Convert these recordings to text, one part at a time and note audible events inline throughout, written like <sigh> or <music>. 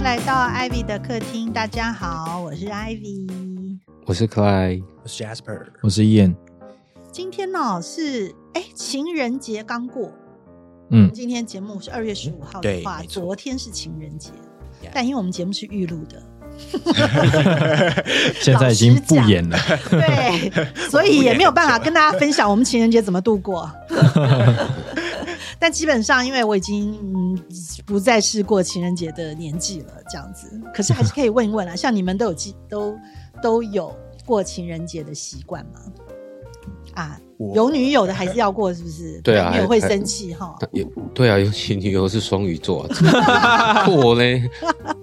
迎来到 Ivy 的客厅。大家好，我是 Ivy。我是可爱，我是 Jasper，我是燕。今天呢是哎情人节刚过，嗯，今天节目是二月十五号的话，昨天是情人节 Yeah 但因为我们节目是预录的，<laughs> 现在已经不演了。对，所以也没有办法跟大家分享我们情人节怎么度过。<laughs> 但基本上，因为我已经嗯不再是过情人节的年纪了，这样子，可是还是可以问一问啊，像你们都有记都都有过情人节的习惯吗？啊，有女友的还是要过，是不是？<laughs> 对啊男友会生气哈。有对啊，尤其女友是双鱼座、啊，过 <laughs> 嘞，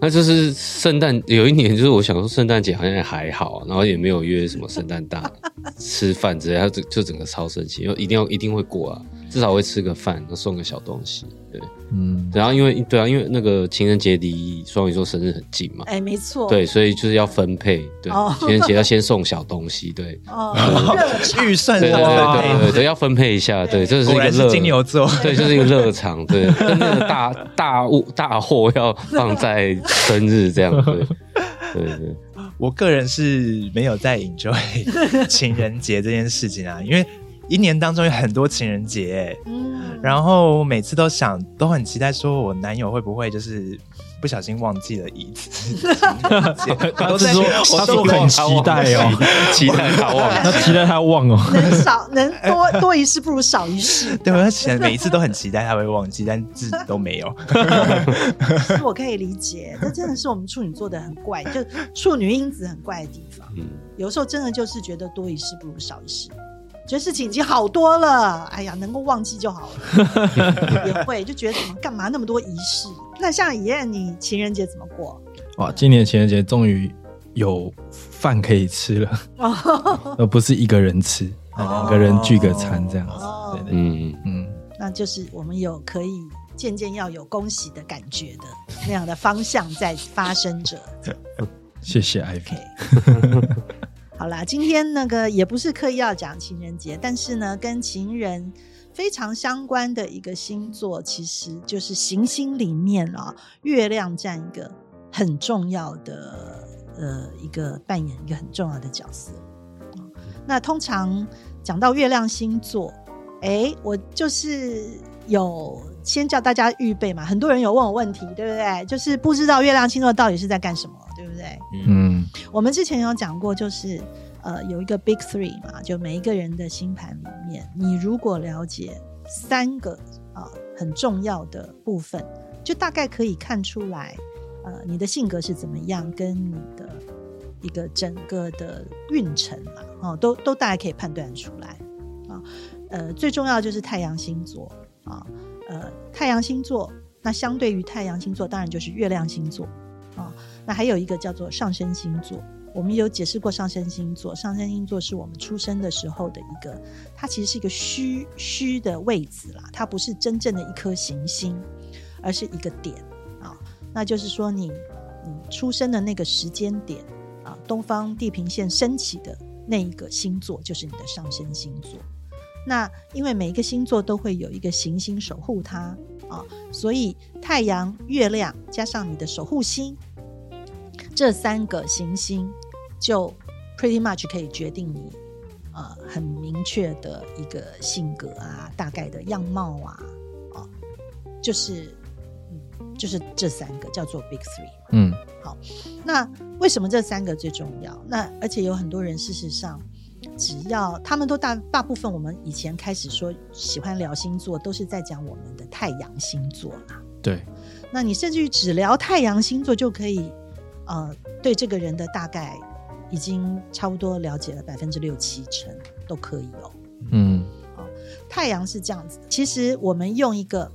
那就是圣诞有一年，就是我想说圣诞节好像也还好，然后也没有约什么圣诞大 <laughs> 吃饭之类，他就就整个超生气，因为一定要一定会过啊，至少会吃个饭，送个小东西，对，嗯，然后因为对啊，因为那个情人节离双鱼座生日很近嘛，哎，没错，对，所以就是要分配，对哦，情人节要先送小东西，对，哦，<laughs> 预算对对对哇对对对，要分配一下，对，这是一个热金牛座，对，就是一个热场，对，跟那个大 <laughs> 大物大货要放在生日这样，对，对对，我个人是没有在 enjoy 情人节这件事情啊，因为一年当中有很多情人节，嗯，然后每次都想都很期待，说我男友会不会就是不小心忘记了一次情人节，他 <laughs> 我在是说我很他说很期待哦，<laughs> 期待他忘他期待他忘哦。能少能多多一事不如少一事。<laughs> 对，我想每一次都很期待他会忘记，但自己都没有。其实我可以理解，这真的是我们处女座的很怪，就处女因子很怪的地方。嗯，有时候真的就是觉得多一事不如少一事，觉得事情已经好多了，哎呀，能够忘记就好了。<laughs> 也会就觉得怎么干嘛那么多仪式？那像怡燕，你情人节怎么过？哇，今年情人节终于有饭可以吃了，哦，<laughs> 而不是一个人吃，两个人聚个餐这样子。哦对对，嗯，嗯，那就是我们有可以渐渐要有恭喜的感觉的那样的方向在发生着。<laughs> 谢谢 Ivy。好啦，今天那个也不是刻意要讲情人节，但是呢，跟情人非常相关的一个星座，其实就是行星里面啊、月亮占一个很重要的呃一个扮演一个很重要的角色。那通常讲到月亮星座，哎，我就是有先叫大家预备嘛，很多人有问我问题，对不对？就是不知道月亮星座到底是在干什么，对不对？嗯，我们之前有讲过，就是呃有一个 Big Three 嘛，就每一个人的星盘里面，你如果了解三个啊、很重要的部分，就大概可以看出来，呃你的性格是怎么样，跟你的一个整个的运程嘛，哦、都都大概可以判断出来啊。呃，最重要就是太阳星座啊，呃太阳星座，那相对于太阳星座，当然就是月亮星座啊。那还有一个叫做上升星座，我们有解释过上升星座。上升星座是我们出生的时候的一个，它其实是一个虚虚的位置啦，它不是真正的一颗行星，而是一个点啊。那就是说你你出生的那个时间点啊，东方地平线升起的那一个星座就是你的上升星座。那因为每一个星座都会有一个行星守护它啊，所以太阳、月亮加上你的守护星，这三个行星就 pretty much 可以决定你呃很明确的一个性格啊，大概的样貌啊，哦，就是嗯就是这三个叫做 big three。嗯，好那为什么这三个最重要？那而且有很多人事实上，只要他们都大大部分，我们以前开始说喜欢聊星座，都是在讲我们的太阳星座啦。对，那你甚至于只聊太阳星座就可以，呃，对这个人的大概已经差不多了解了百分之六七成都可以哦。嗯，太阳是这样子，其实我们用一个，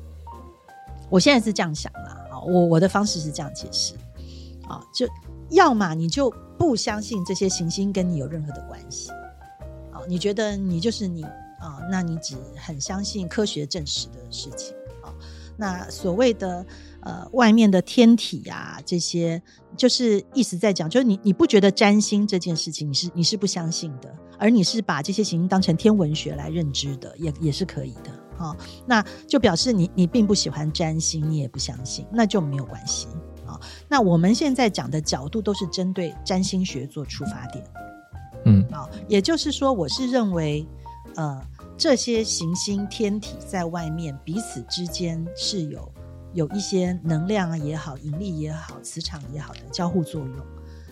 我现在是这样想啦，啊，我我的方式是这样解释，啊，就要么你就不相信这些行星跟你有任何的关系，啊，你觉得你就是你啊，那你只很相信科学证实的事情啊，那所谓的呃外面的天体啊这些，就是意思在讲，就是你你不觉得占星这件事情你是你是不相信的，而你是把这些行星当成天文学来认知的，也也是可以的。好、那就表示你你并不喜欢占星，你也不相信，那就没有关系啊。啊。那我们现在讲的角度都是针对占星学做出发点嗯啊，也就是说，我是认为，呃，这些行星天体在外面彼此之间是有有一些能量啊也好，引力也好，磁场也好的交互作用。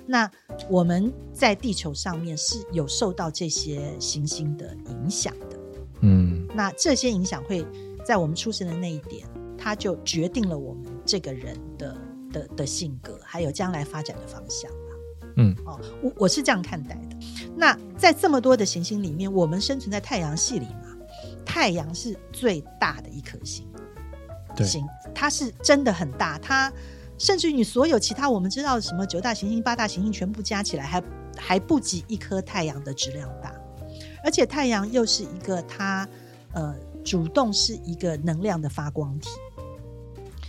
那我们在地球上面是有受到这些行星的影响的。嗯那这些影响会在我们出生的那一点，它就决定了我们这个人的的的性格，还有将来发展的方向吧。嗯哦，我我是这样看待的。那在这么多的行星里面，我们生存在太阳系里嘛，太阳是最大的一颗星，对星它是真的很大，它甚至于你所有其他我们知道什么九大行星、八大行星全部加起来还还不及一颗太阳的质量大，而且太阳又是一个它呃主动是一个能量的发光体，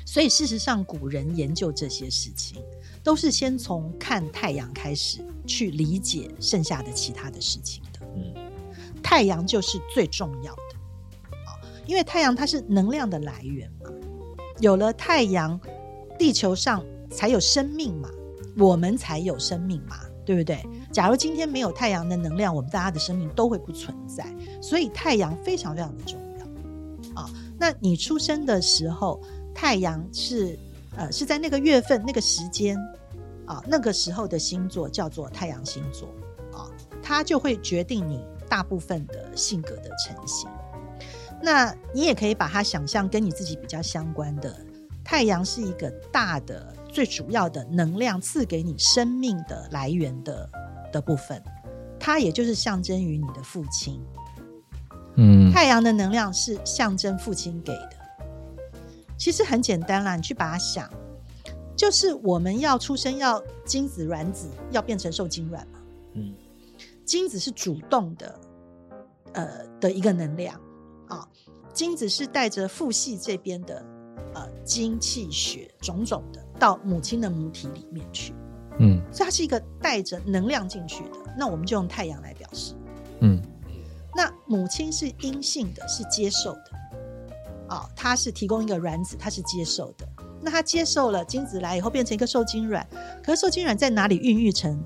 所以事实上古人研究这些事情，都是先从看太阳开始去理解剩下的其他的事情的。嗯。太阳就是最重要的。啊，因为太阳它是能量的来源嘛，有了太阳，地球上才有生命嘛，我们才有生命嘛，对不对？假如今天没有太阳的能量，我们大家的生命都会不存在，所以太阳非常非常的重要啊。那你出生的时候，太阳是呃是在那个月份、那个时间啊，那个时候的星座叫做太阳星座啊，它就会决定你大部分的性格的成型。那你也可以把它想象跟你自己比较相关的，太阳是一个大的、最主要的能量赐给你生命的来源的的部分，它也就是象征于你的父亲。嗯太阳的能量是象征父亲给的。其实很简单啦，你去把它想，就是我们要出生要精子卵子要变成受精卵嘛，嗯精子是主动的，呃的一个能量啊，精子是带着父系这边的呃精气血种种的到母亲的母体里面去，嗯所以它是一个带着能量进去的。那我们就用太阳来表示。嗯那母亲是阴性的，是接受的，啊、它是提供一个卵子，它是接受的。那它接受了精子来以后，变成一个受精卵，可是受精卵在哪里孕育成？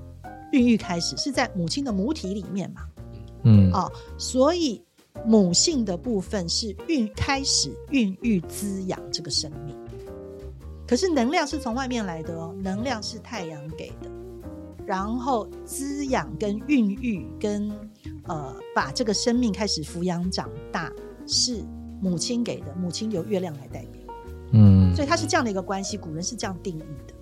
孕育开始是在母亲的母体里面嘛？嗯哦，所以母性的部分是孕开始孕育滋养这个生命，可是能量是从外面来的哦，能量是太阳给的，然后滋养跟孕育跟呃把这个生命开始抚养长大是母亲给的，母亲由月亮来代表，嗯。所以它是这样的一个关系，古人是这样定义的。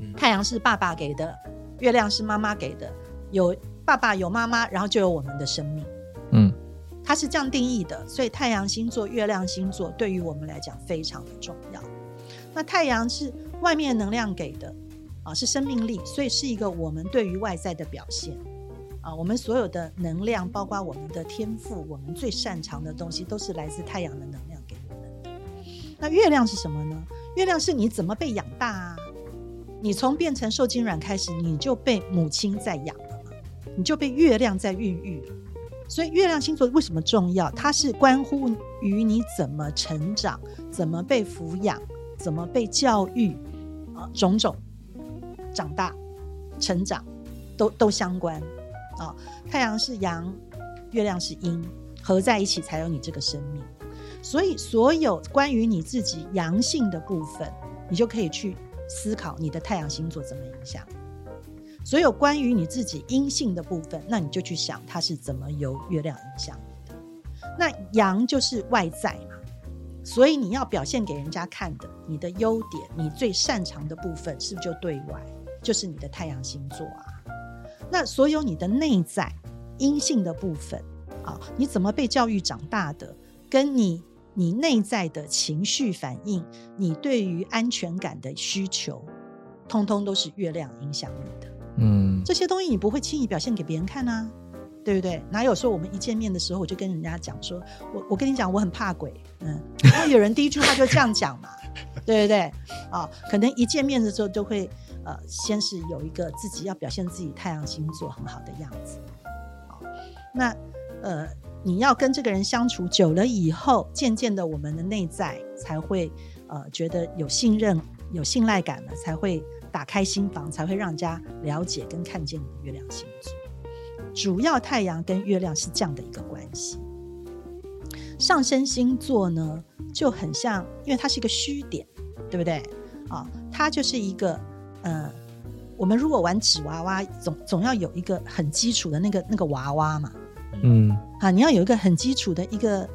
嗯。太阳是爸爸给的，月亮是妈妈给的，有爸爸有妈妈，然后就有我们的生命。嗯它是这样定义的，所以太阳星座、月亮星座对于我们来讲非常的重要。那太阳是外面能量给的啊，是生命力，所以是一个我们对于外在的表现啊。我们所有的能量，包括我们的天赋，我们最擅长的东西，都是来自太阳的能量给我们的。那月亮是什么呢？月亮是你怎么被养大啊？你从变成受精卵开始，你就被母亲在养了嘛，你就被月亮在孕育。所以月亮星座为什么重要？它是关乎于你怎么成长、怎么被抚养、怎么被教育啊，种种长大、成长都都相关啊。太阳是阳，月亮是阴，合在一起才有你这个生命。所以，所有关于你自己阳性的部分，你就可以去思考你的太阳星座怎么影响。所有关于你自己阴性的部分，那你就去想它是怎么由月亮影响你的。那阳就是外在嘛，所以你要表现给人家看的，你的优点，你最擅长的部分，是不是就对外？就是你的太阳星座啊。那所有你的内在阴性的部分啊，你怎么被教育长大的，跟你你内在的情绪反应，你对于安全感的需求，通通都是月亮影响你的。嗯这些东西你不会轻易表现给别人看啊，对不对？哪有说我们一见面的时候我就跟人家讲说，我我跟你讲我很怕鬼，嗯，然后有人第一句话就这样讲嘛，<laughs> 对不对？啊，可能一见面的时候就会呃，先是有一个自己要表现自己太阳星座很好的样子，好，那呃，你要跟这个人相处久了以后，渐渐的我们的内在才会呃觉得有信任有信赖感了，才会打开心房，才会让人家了解跟看见你的月亮星座。主要太阳跟月亮是这样的一个关系。上升星座呢就很像，因为它是一个虚点，对不对？啊，它就是一个呃，我们如果玩纸娃娃，总总要有一个很基础的那个那个娃娃嘛。嗯啊，你要有一个很基础的一个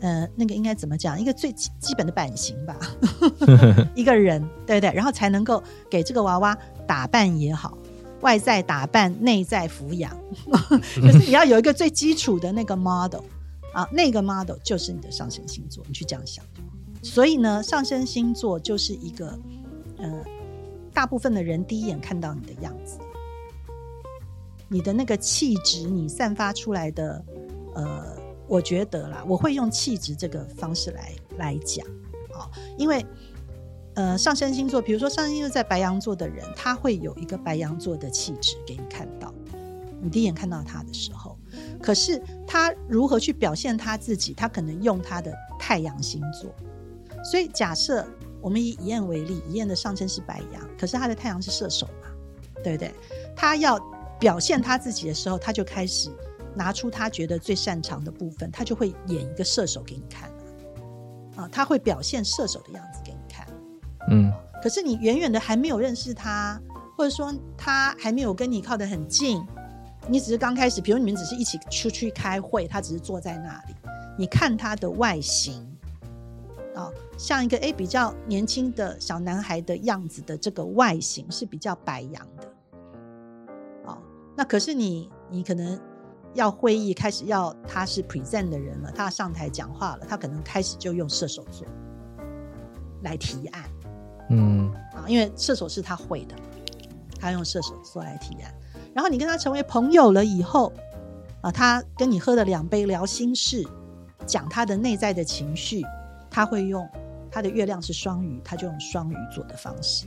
呃，那个应该怎么讲？一个最基基本的版型吧，<laughs> 一个人，对不对？然后才能够给这个娃娃打扮也好，外在打扮，内在抚养，<laughs> 可是你要有一个最基础的那个 model 啊，那个 model 就是你的上升星座，你去这样想。所以呢，上升星座就是一个呃，大部分的人第一眼看到你的样子。你的那个气质，你散发出来的，呃，我觉得啦，我会用气质这个方式来来讲，啊，因为，呃，上升星座，比如说上升星座在白羊座的人，他会有一个白羊座的气质给你看到，你第一眼看到他的时候，可是他如何去表现他自己，他可能用他的太阳星座，所以假设我们以以燕为例，以燕的上升是白羊，可是他的太阳是射手嘛，对不对？他要表现他自己的时候，他就开始拿出他觉得最擅长的部分，他就会演一个射手给你看啊，他会表现射手的样子给你看。嗯可是你远远的还没有认识他，或者说他还没有跟你靠得很近，你只是刚开始，比如你们只是一起出去开会，他只是坐在那里，你看他的外形啊，像一个诶比较年轻的小男孩的样子的这个外形是比较白羊的。那可是你，你可能要会议开始要他是 present 的人了，他上台讲话了，他可能开始就用射手座来提案嗯啊，因为射手是他会的，他用射手座来提案。然后你跟他成为朋友了以后啊，他跟你喝了两杯聊心事，讲他的内在的情绪，他会用他的月亮是双鱼，他就用双鱼座的方式。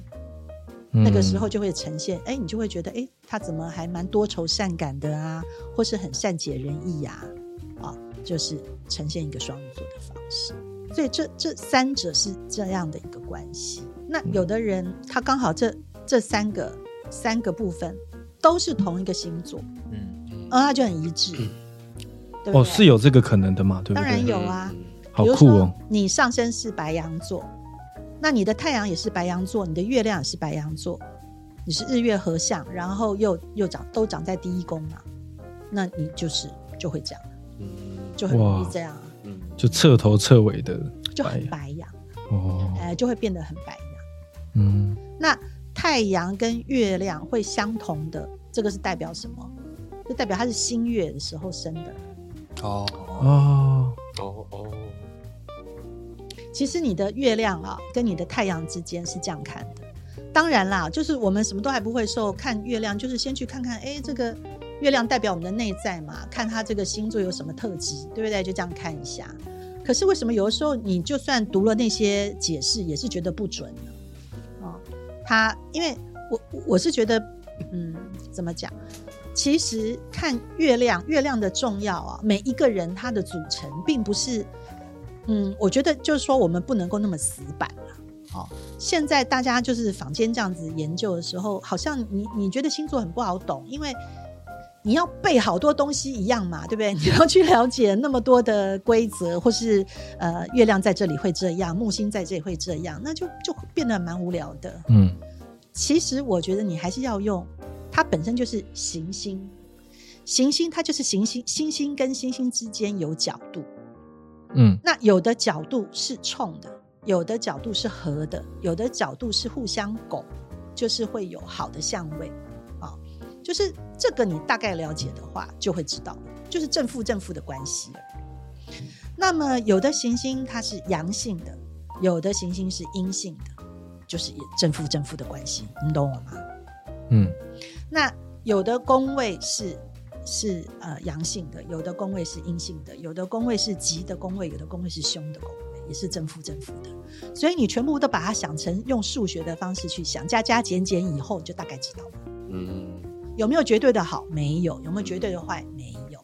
嗯那个时候就会呈现，哎，你就会觉得，哎，他怎么还蛮多愁善感的啊，或是很善解人意呀、啊，就是呈现一个双鱼座的方式。所以这这三者是这样的一个关系。那有的人他刚好这这三个三个部分都是同一个星座，嗯，而他就很一致，对不对？哦是有这个可能的嘛，对不对？当然有啊。好酷哦，你上升是白羊座，那你的太阳也是白羊座，你的月亮也是白羊座，你是日月合相，然后又又长都长在第一宫嘛，那你就是就会这样，嗯就很容易这样啊，嗯就彻头彻尾的就很白白羊，哦，哎、就会变得很白羊。嗯那太阳跟月亮会相同的，这个是代表什么？就代表它是新月的时候生的。哦，哦，哦哦，其实你的月亮啊，跟你的太阳之间是这样看的。当然啦，就是我们什么都还不会受，看月亮就是先去看看，哎，这个月亮代表我们的内在嘛，看它这个星座有什么特质，对不对？就这样看一下。可是为什么有的时候你就算读了那些解释，也是觉得不准呢？哦，他因为我我是觉得，嗯，怎么讲？其实看月亮，月亮的重要啊，每一个人他的组成并不是，嗯，我觉得就是说我们不能够那么死板了。哦，现在大家就是坊间这样子研究的时候，好像你你觉得星座很不好懂，因为你要背好多东西一样嘛，对不对？<laughs> 你要去了解那么多的规则，或是呃，月亮在这里会这样，木星在这里会这样，那就就变得蛮无聊的。嗯其实我觉得你还是要用，它本身就是行星，行星它就是行星，星星跟星星之间有角度，嗯那有的角度是冲的，有的角度是合的，有的角度是互相拱，就是会有好的相位啊。就是这个你大概了解的话，就会知道，就是正负正负的关系了。那么有的行星它是阳性的，有的行星是阴性的，就是也正负正负的关系，你懂我吗？嗯那有的宫位是是呃阳性的，有的宫位是阴性的，有的宫位是吉的宫位，有的宫位是凶的宫位，也是正负正负的。所以你全部都把它想成用数学的方式去想，加加减减以后，你就大概知道了。嗯有没有绝对的好？没有。有没有绝对的坏？没有。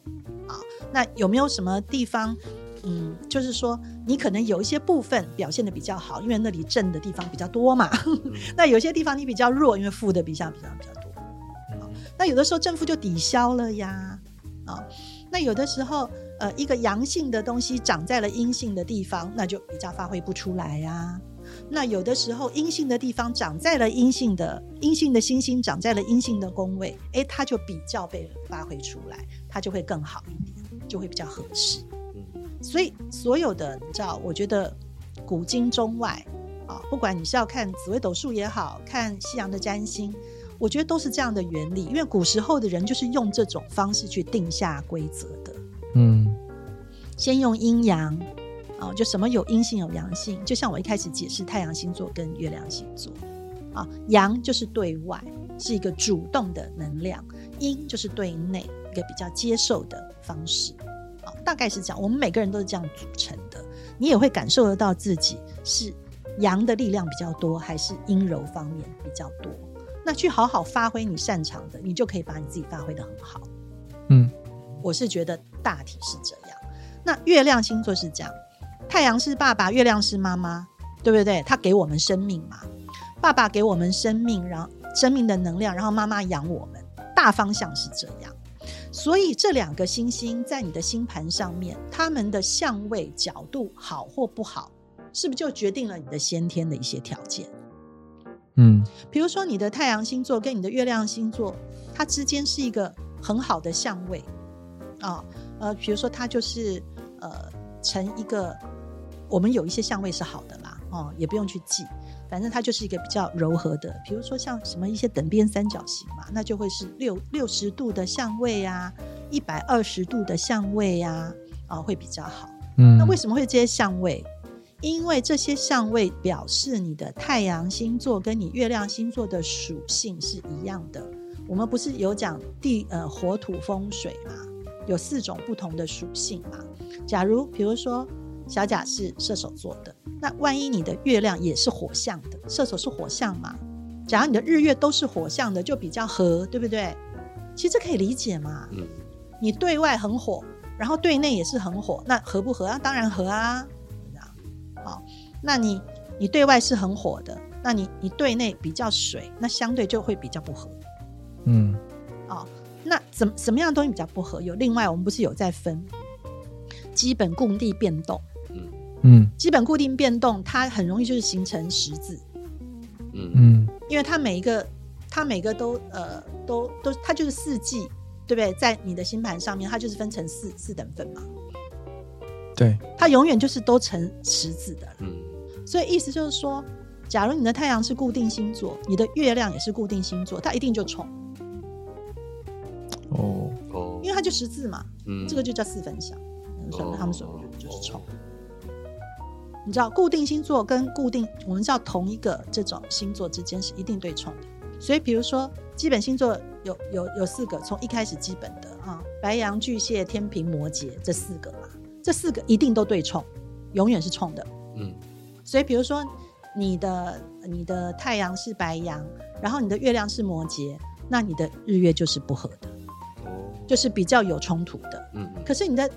啊，那有没有什么地方嗯，就是说你可能有一些部分表现的比较好，因为那里正的地方比较多嘛。<laughs> 那有些地方你比较弱，因为负的比较比较比较有的时候政府就抵消了呀。啊，那有的时候呃，一个阳性的东西长在了阴性的地方，那就比较发挥不出来呀。那有的时候阴性的地方长在了阴性的阴性的星星长在了阴性的宫位，诶，它就比较被发挥出来，它就会更好一点，就会比较合适。所以所有的你知道，我觉得古今中外啊，不管你是要看紫微斗数也好看西洋的占星，我觉得都是这样的原理。因为古时候的人就是用这种方式去定下规则的，嗯先用阴阳啊，就什么有阴性有阳性，就像我一开始解释太阳星座跟月亮星座啊，阳就是对外是一个主动的能量，阴就是对内一个比较接受的方式。啊，大概是这样。我们每个人都是这样组成的，你也会感受得到自己是阳的力量比较多，还是阴柔方面比较多。那去好好发挥你擅长的，你就可以把你自己发挥的很好。嗯我是觉得大体是这样。那月亮星座是这样，太阳是爸爸，月亮是妈妈，对不对？他给我们生命嘛，爸爸给我们生命，然后生命的能量，然后妈妈养我们，大方向是这样。所以这两个星星在你的星盘上面，它们的相位角度好或不好，是不是就决定了你的先天的一些条件？嗯。比如说你的太阳星座跟你的月亮星座，它之间是一个很好的相位。啊，呃，比如说它就是呃成一个，我们有一些相位是好的啦，哦，也不用去记，反正它就是一个比较柔和的，比如说像什么一些等边三角形嘛，那就会是六六十度的相位啊，一百二十度的相位啊，啊会比较好。嗯，那为什么会这些相位？因为这些相位表示你的太阳星座跟你月亮星座的属性是一样的。我们不是有讲地呃火土风水嘛，有四种不同的属性嘛。假如比如说小贾是射手座的，那万一你的月亮也是火象的，射手是火象嘛，假如你的日月都是火象的，就比较合，对不对？其实这可以理解嘛。嗯你对外很火，然后对内也是很火，那合不合啊？当然合啊，这样好。那你你对外是很火的，那你你对内比较水，那相对就会比较不合嗯哦、那怎么什么样的东西比较不合？有另外我们不是有在分基本固定变动，嗯嗯基本固定变动它很容易就是形成十字，嗯嗯因为它每一个它每个都呃都都它就是四季，对不对？在你的星盘上面，它就是分成四四等份嘛。对，它永远就是都成十字的，嗯。所以意思就是说，假如你的太阳是固定星座，你的月亮也是固定星座，它一定就冲，哦，哦。因为它就十字嘛，嗯。这个就叫四分相，所以他们所谓的就是冲。你知道固定星座跟固定，我们知道同一个这种星座之间是一定对冲的。所以比如说基本星座有有有四个，从一开始基本的啊，白羊、巨蟹、天平、摩羯这四个嘛，这四个一定都对冲，永远是冲的。嗯所以比如说你的你的太阳是白羊，然后你的月亮是摩羯，那你的日月就是不合的，哦就是比较有冲突的。嗯嗯可是你的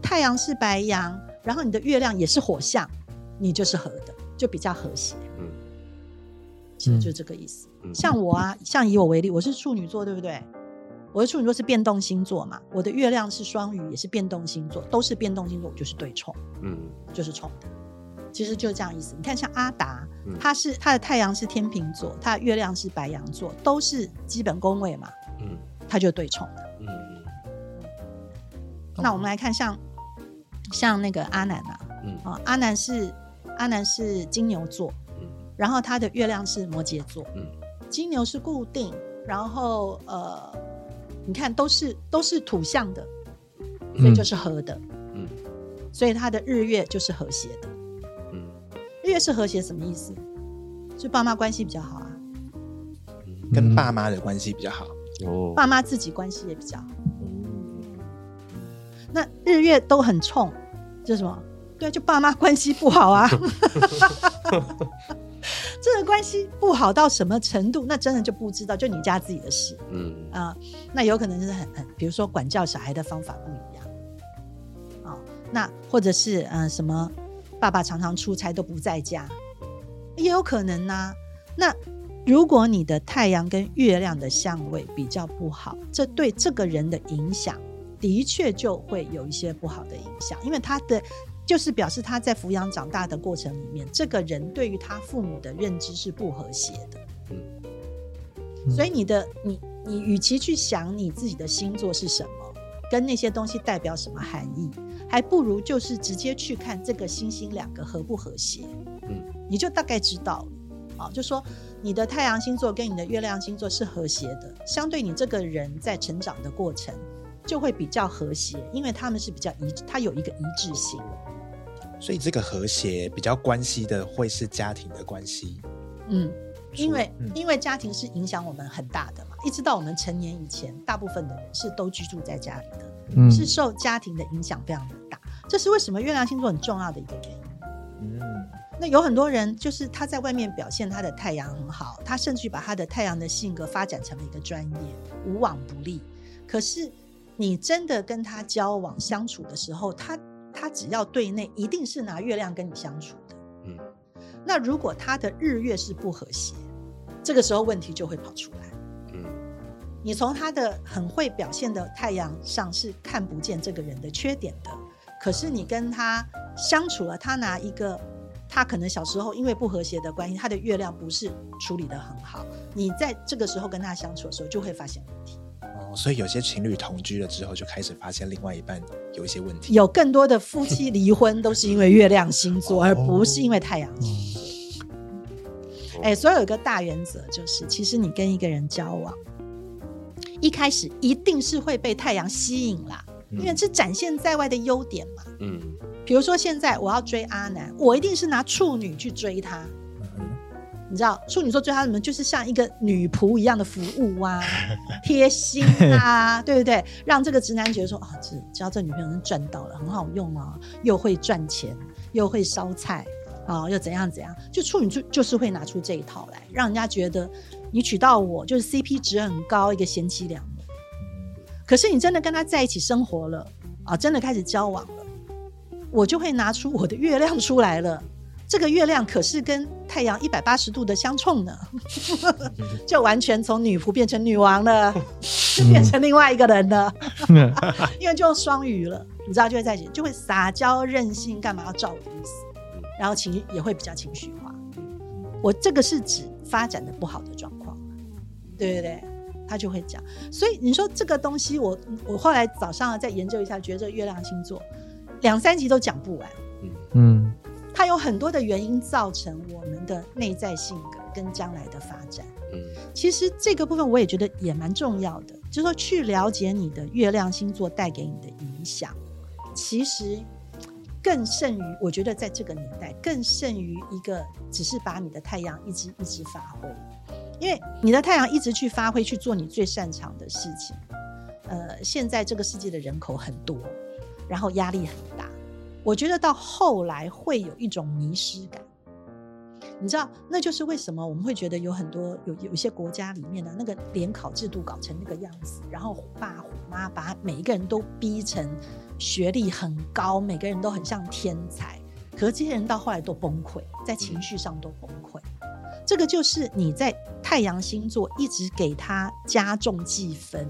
太阳是白羊，然后你的月亮也是火象，你就是合的，就比较和谐。嗯其实就这个意思。嗯像我啊，像以我为例，我是处女座，对不对？我的处女座是变动星座嘛，我的月亮是双鱼，也是变动星座，都是变动星座，我就是对冲，嗯就是冲的。其实就是这样意思。你看，像阿达，嗯他是他的太阳是天秤座，他的月亮是白羊座，都是基本宫位嘛，嗯他就对冲的。嗯那我们来看像像那个阿南啊，嗯啊，阿南是阿南是金牛座，嗯然后他的月亮是摩羯座，嗯金牛是固定，然后呃，你看都是都是土象的，所以就是合的，嗯所以他的日月就是和谐的。嗯日月是和谐什么意思？就爸妈关系比较好啊，跟爸妈的关系比较好。哦爸妈自己关系也比较好。那日月都很冲，就什么？对，就爸妈关系不好啊。<laughs> <laughs> <laughs> <laughs> 这个关系不好到什么程度？那真的就不知道，就你家自己的事。嗯。啊、那有可能就是很很，比如说管教小孩的方法不一样。啊、那或者是呃什么，爸爸常常出差都不在家，也有可能呐、那如果你的太阳跟月亮的相位比较不好，这对这个人的影响的确就会有一些不好的影响，因为他的就是表示他在抚养长大的过程里面，这个人对于他父母的认知是不和谐的。嗯所以你的你你与其去想你自己的星座是什么，跟那些东西代表什么含义，还不如就是直接去看这个星星两个和不和谐，嗯，你就大概知道了。啊，就说你的太阳星座跟你的月亮星座是和谐的，相对你这个人在成长的过程就会比较和谐，因为他们是比较一致，它有一个一致性。所以这个和谐比较关系的会是家庭的关系。嗯，因为、嗯因为家庭是影响我们很大的嘛，一直到我们成年以前，大部分的人是都居住在家里的，嗯是受家庭的影响非常的大。这是为什么月亮星座很重要的一个原因。嗯，那有很多人就是他在外面表现他的太阳很好，他甚至把他的太阳的性格发展成了一个专业，无往不利。可是你真的跟他交往相处的时候，他他只要对内，一定是拿月亮跟你相处的。嗯那如果他的日月是不和谐，这个时候问题就会跑出来。嗯你从他的很会表现的太阳上是看不见这个人的缺点的，可是你跟他相处了，他拿一个他可能小时候因为不和谐的关系，他的月亮不是处理的很好，你在这个时候跟他相处的时候就会发现问题。哦，所以有些情侣同居了之后，就开始发现另外一半有一些问题。有更多的夫妻离婚都是因为月亮星座，<laughs> 而不是因为太阳星座。哎、所以有一个大原则就是，其实你跟一个人交往，一开始一定是会被太阳吸引啦，嗯因为是展现在外的优点嘛。嗯比如说现在我要追阿南，我一定是拿处女去追他。嗯你知道处女座最他什么？就是像一个女仆一样的服务啊，<laughs> 贴心啊，<laughs> 对不对？让这个直男觉得说啊，只要这女朋友能赚到了，很好用啊，又会赚钱，又会烧菜啊，又怎样怎样？就处女座就是会拿出这一套来，让人家觉得你娶到我就是 CP 值很高，一个贤妻良母。可是你真的跟他在一起生活了啊，真的开始交往了，我就会拿出我的月亮出来了。这个月亮可是跟太阳一百八十度的相冲呢，<laughs> 就完全从女仆变成女王了，就变成另外一个人了，<laughs> 因为就双鱼了，你知道就会在一起，就会撒娇任性，干嘛要照我的意思，然后情绪也会比较情绪化。我这个是指发展的不好的状况，对对对，他就会讲。所以你说这个东西我，我后来早上再研究一下，觉得月亮星座两三集都讲不完。嗯它有很多的原因造成我们的内在性格跟将来的发展。嗯其实这个部分我也觉得也蛮重要的，就是说去了解你的月亮星座带给你的影响，其实更胜于我觉得在这个年代更胜于一个只是把你的太阳一直一直发挥，因为你的太阳一直去发挥去做你最擅长的事情。呃，现在这个世界的人口很多，然后压力很大，我觉得到后来会有一种迷失感。你知道，那就是为什么我们会觉得有很多有有一些国家里面的那个联考制度搞成那个样子，然后虎爸虎妈把每一个人都逼成学历很高，每个人都很像天才，可是这些人到后来都崩溃，在情绪上都崩溃。这个就是你在太阳星座一直给他加重计分，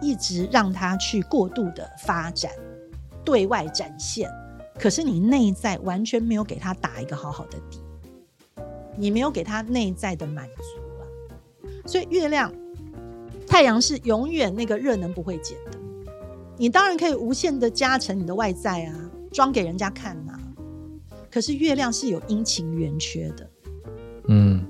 一直让他去过度的发展，对外展现，可是你内在完全没有给他打一个好好的底。你没有给他内在的满足了。所以月亮、太阳是永远那个热能不会减的。你当然可以无限的加成你的外在啊，装给人家看呐、可是月亮是有阴晴圆缺的，嗯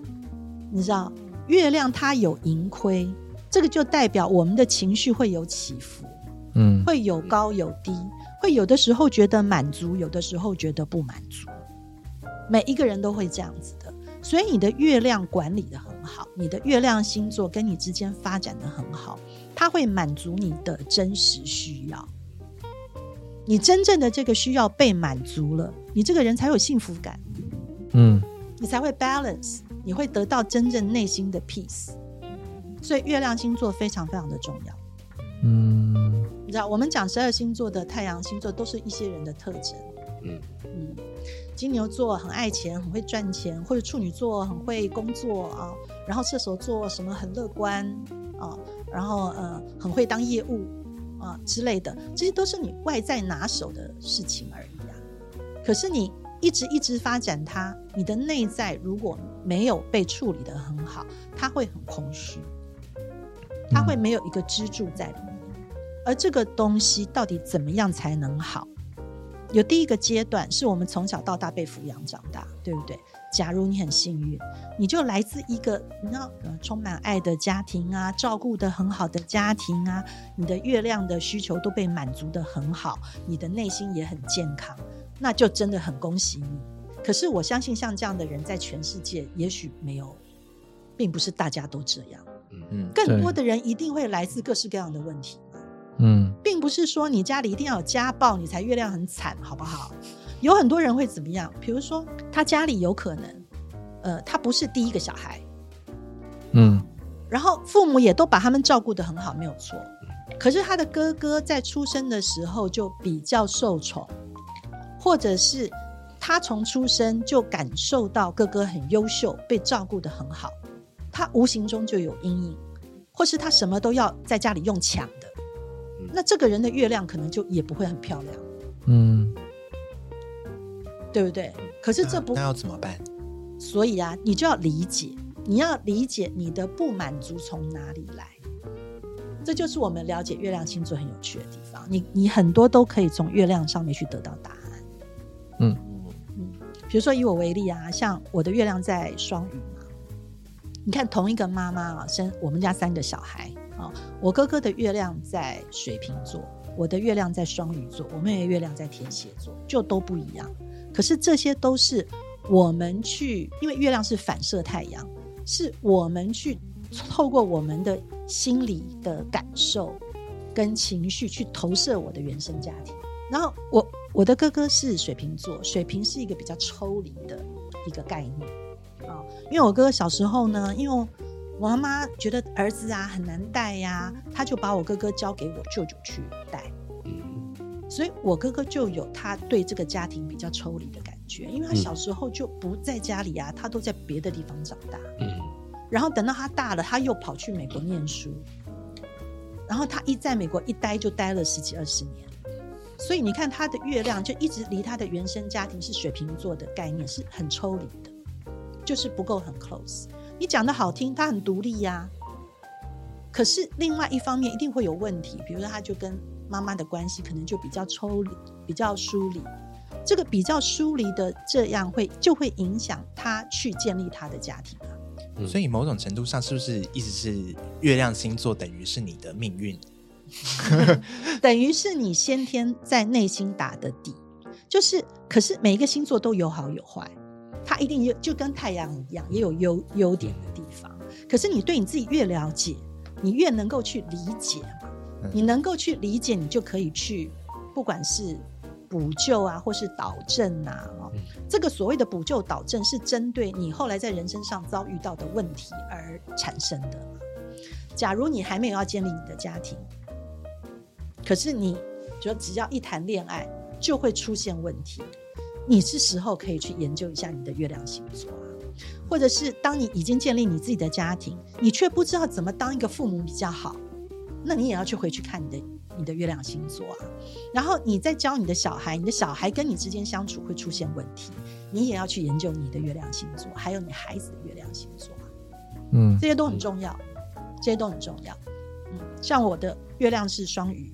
你知道，月亮它有盈亏，这个就代表我们的情绪会有起伏，嗯会有高有低，会有的时候觉得满足，有的时候觉得不满足。每一个人都会这样子的，所以你的月亮管理的很好，你的月亮星座跟你之间发展的很好，它会满足你的真实需要。你真正的这个需要被满足了，你这个人才有幸福感，嗯你才会 balance，你会得到真正内心的 peace。所以月亮星座非常非常的重要。嗯你知道，我们讲十二星座的太阳星座都是一些人的特征。嗯嗯，金牛座很爱钱，很会赚钱，或者处女座很会工作啊，然后射手座什么很乐观啊，然后呃很会当业务啊之类的，这些都是你外在拿手的事情而已啊。可是你一直一直发展它，你的内在如果没有被处理的很好，它会很空虚，它会没有一个支柱在里面。而这个东西到底怎么样才能好？有第一个阶段是我们从小到大被抚养长大，对不对？假如你很幸运，你就来自一个你知道呃充满爱的家庭啊，照顾的很好的家庭啊，你的月亮的需求都被满足的很好，你的内心也很健康，那就真的很恭喜你。可是我相信像这样的人在全世界也许没有，并不是大家都这样，嗯，更多的人一定会来自各式各样的问题。嗯，并不是说你家里一定要有家暴，你才月亮很惨，好不好？有很多人会怎么样？比如说他家里有可能，呃，他不是第一个小孩，嗯，然后父母也都把他们照顾得很好，没有错。可是他的哥哥在出生的时候就比较受宠，或者是他从出生就感受到哥哥很优秀，被照顾得很好，他无形中就有阴影，或是他什么都要在家里用抢的。那这个人的月亮可能就也不会很漂亮，嗯，对不对？可是这不那要怎么办？所以啊，你就要理解，你要理解你的不满足从哪里来。这就是我们了解月亮星座很有趣的地方。你你很多都可以从月亮上面去得到答案。嗯嗯，比如说以我为例啊，像我的月亮在双鱼嘛，你看同一个妈妈啊，生我们家三个小孩啊，我哥哥的月亮在水瓶座，我的月亮在双鱼座，我妹妹月亮在天蝎座，就都不一样。可是这些都是我们去，因为月亮是反射太阳，是我们去透过我们的心理的感受跟情绪去投射我的原生家庭。然后我我的哥哥是水瓶座，水瓶是一个比较抽离的一个概念啊。因为我哥哥小时候呢，因为我妈妈觉得儿子啊很难带呀，他就把我哥哥交给我舅舅去带。所以我哥哥就有他对这个家庭比较抽离的感觉，因为他小时候就不在家里啊，他都在别的地方长大。嗯，然后等到他大了，他又跑去美国念书，然后他一在美国一待就待了十几二十年。所以你看他的月亮就一直离他的原生家庭是水瓶座的概念是很抽离的，就是不够很 close。你讲的好听，他很独立呀、可是另外一方面一定会有问题，比如说他就跟妈妈的关系可能就比较抽离、比较疏离。这个比较疏离的这样会就会影响他去建立他的家庭啊。嗯所以某种程度上，是不是意思是月亮星座等于是你的命运？<laughs> 等于是你先天在内心打的底，就是可是每一个星座都有好有坏，它一定有就跟太阳一样，也有优优点的地方。可是你对你自己越了解，你越能够去理解嘛。嗯你能够去理解，你就可以去，不管是补救啊，或是导正啊，哦，这个所谓的补救导正是针对你后来在人生上遭遇到的问题而产生的。假如你还没有要建立你的家庭，可是你就只要一谈恋爱就会出现问题，你是时候可以去研究一下你的月亮星座啊，或者是当你已经建立你自己的家庭，你却不知道怎么当一个父母比较好，那你也要去回去看你的你的月亮星座啊。然后你在教你的小孩，你的小孩跟你之间相处会出现问题，你也要去研究你的月亮星座，还有你孩子的月亮星座啊。嗯这些都很重要，这些都很重要。嗯，像我的月亮是双鱼，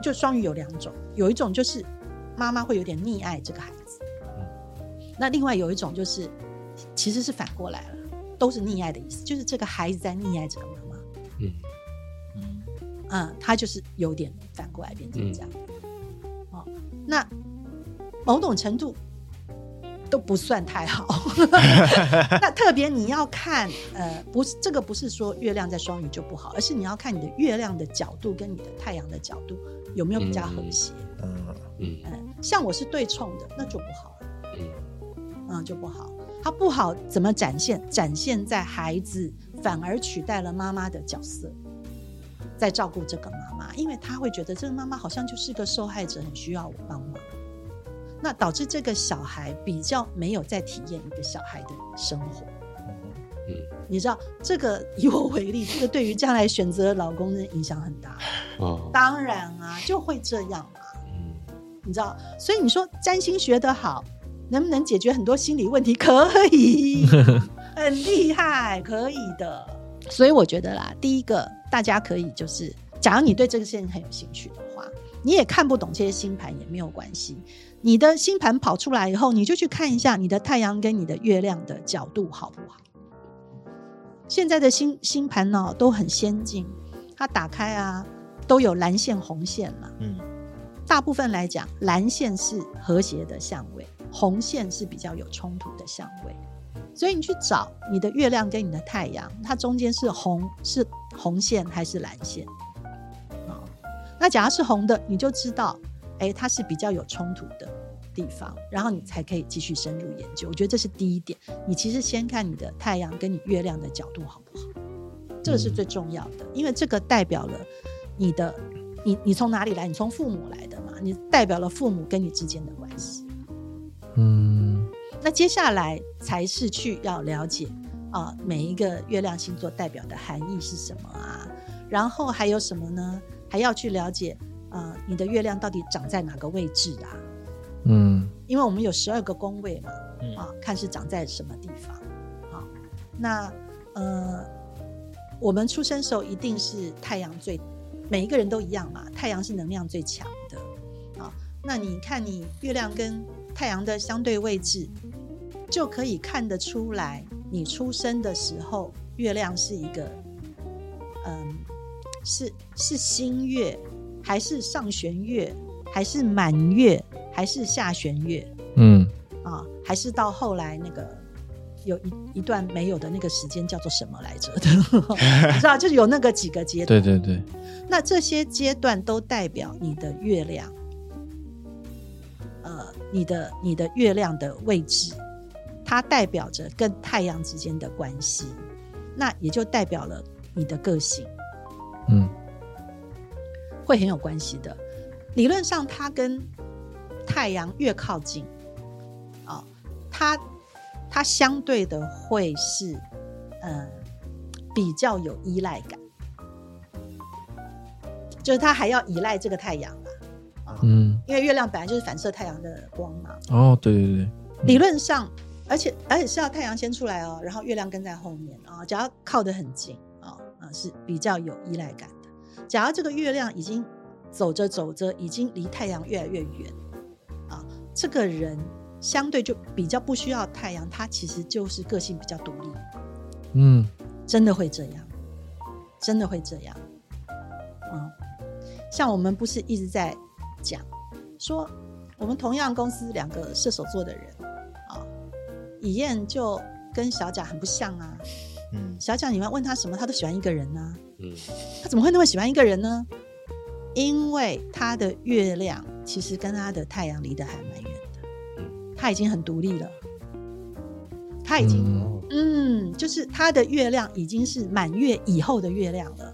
就双鱼有两种，有一种就是妈妈会有点溺爱这个孩子，那另外有一种就是其实是反过来了，都是溺爱的意思，就是这个孩子在溺爱这个妈妈。嗯嗯，他就是有点反过来变成这样。哦，那某种程度都不算太好。<laughs> 那特别你要看，呃，不是这个不是说月亮在双鱼就不好，而是你要看你的月亮的角度跟你的太阳的角度有没有比较和谐。嗯，嗯嗯，像我是对冲的，那就不好了。嗯嗯，就不好。它不好怎么展现？展现在孩子反而取代了妈妈的角色，在照顾这个妈妈？因为他会觉得这个妈妈好像就是个受害者，很需要我帮忙。那导致这个小孩比较没有在体验一个小孩的生活。嗯你知道这个以我为例，这个对于将来选择老公的影响很大。哦，当然啊，就会这样你知道？所以你说占星学得好，能不能解决很多心理问题？可以，<laughs> 很厉害，可以的。所以我觉得啦，第一个大家可以就是，假如你对这个事情很有兴趣的话，你也看不懂这些星盘也没有关系。你的星盘跑出来以后，你就去看一下你的太阳跟你的月亮的角度好不好。现在的星星盘呢、都很先进，它打开啊都有蓝线、红线嘛。嗯，大部分来讲，蓝线是和谐的相位，红线是比较有冲突的相位。所以你去找你的月亮跟你的太阳，它中间是红是红线还是蓝线？啊、那假如是红的，你就知道，哎，它是比较有冲突的地方，然后你才可以继续深入研究。我觉得这是第一点。你其实先看你的太阳跟你月亮的角度好不好，这个是最重要的，因为这个代表了你的你你从哪里来？你从父母来的，你代表了父母跟你之间的关系。嗯那接下来才是去要了解啊、每一个月亮星座代表的含义是什么啊？然后还有什么呢？还要去了解啊、你的月亮到底长在哪个位置啊？嗯因为我们有十二个宫位嘛，嗯啊，看是长在什么地方。好，那呃，我们出生时候一定是太阳最，每一个人都一样嘛，太阳是能量最强那你看你月亮跟太阳的相对位置，就可以看得出来，你出生的时候月亮是一个，嗯，是是新月，还是上弦月，还是满月，还是下弦月？嗯啊，还是到后来那个有一一段没有的那个时间叫做什么来着的？<laughs> 你知道，就是有那个几个阶段。对对对，那这些阶段都代表你的月亮，呃，你的你的月亮的位置，它代表着跟太阳之间的关系，那也就代表了你的个性。嗯会很有关系的。理论上，它跟太阳越靠近，啊、它它相对的会是，呃，比较有依赖感，就是它还要依赖这个太阳嘛，嗯因为月亮本来就是反射太阳的光嘛。哦对对对，理论上，而且而且是要太阳先出来哦，然后月亮跟在后面啊、只要靠得很近啊啊、是比较有依赖感的。假如这个月亮已经走着走着，已经离太阳越来越远啊，这个人相对就比较不需要太阳，他其实就是个性比较独立，嗯真的会这样，真的会这样。嗯，像我们不是一直在讲说，我们同样公司两个射手座的人啊，以燕就跟小贾很不像啊。嗯，小贾，你们问他什么，他都喜欢一个人呢、嗯。他怎么会那么喜欢一个人呢？因为他的月亮其实跟他的太阳离得还蛮远的，他已经很独立了，他已经嗯。嗯就是他的月亮已经是满月以后的月亮了。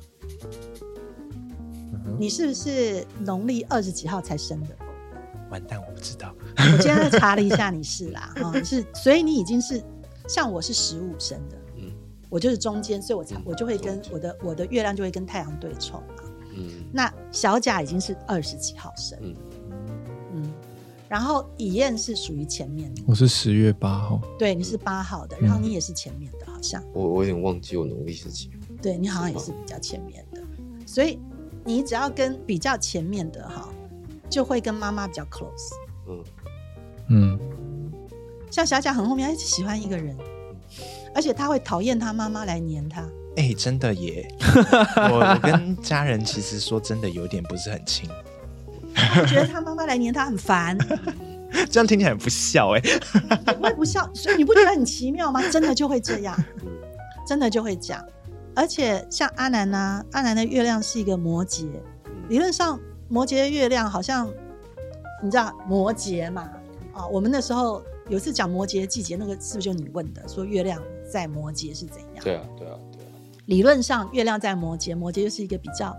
你是不是农历二十几号才生的？完蛋，我不知道。我今天查了一下，你是啦，啊、<laughs> 你是，所以你已经是像我是十五生的，嗯我就是中间，所以我才嗯我就会跟我的我的月亮就会跟太阳对冲嘛。嗯那小贾已经是二十几号生，嗯嗯，然后乙燕是属于前面的，我是十月八号，对，你是八号的，嗯然后你也是前面的，好像，我我有点忘记我农历是几号。对你好像也是比较前面的，所以你只要跟比较前面的哈，就会跟妈妈比较 close。嗯嗯像小贾很后面，他喜欢一个人，而且他会讨厌他妈妈来黏他。哎、真的耶！<laughs> 我我跟家人其实说真的有点不是很亲，他觉得他妈妈来黏他很烦，<laughs> 这样听起来很不孝哎。<laughs> 也不会不笑，所以你不觉得很奇妙吗？真的就会这样，真的就会这样。而且像阿南呢、阿南的月亮是一个摩羯，理论上摩羯的月亮好像你知道摩羯嘛？啊，我们那时候有一次讲摩羯的季节，那个是不是就你问的？说月亮在摩羯是怎样？对啊对啊对啊。理论上月亮在摩羯，摩羯就是一个比较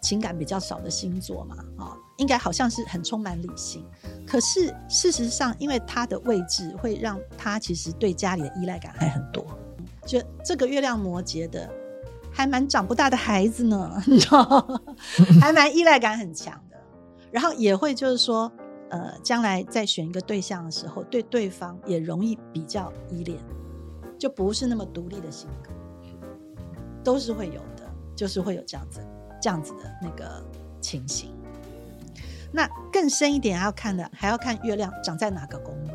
情感比较少的星座嘛，啊、应该好像是很充满理性。可是事实上，因为他的位置会让他其实对家里的依赖感还很多。就这个月亮摩羯的，还蛮长不大的孩子呢，<laughs> 你知道，<laughs> 还蛮依赖感很强的。然后也会就是说，呃，将来在选一个对象的时候，对对方也容易比较依恋，就不是那么独立的性格，都是会有的，就是会有这样子这样子的那个情形。那更深一点要看的，还要看月亮长在哪个宫位。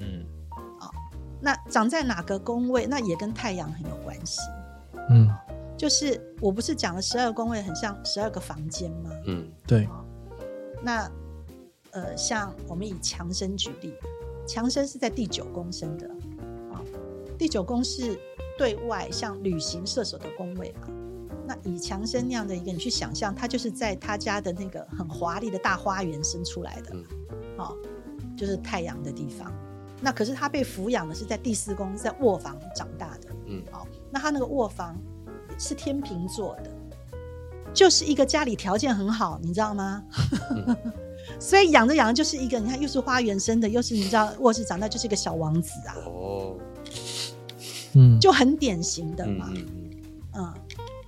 嗯那长在哪个宫位，那也跟太阳很有关系。嗯，就是我不是讲了十二宫位很像十二个房间吗？嗯对，那呃，像我们以强生举例，强生是在第九宫生的啊、第九宫是对外像旅行射手的宫位嘛。那以强生那样的一个，你去想象，他就是在他家的那个很华丽的大花园生出来的，嗯哦，就是太阳的地方。那可是他被抚养的是在第四宫，在卧房长大的。嗯哦，那他那个卧房是天秤座的，就是一个家里条件很好，你知道吗？嗯 <laughs> 所以养着养着就是一个，你看又是花园生的，又是你知道卧室长大就是一个小王子啊，哦，嗯，就很典型的嗯嘛。嗯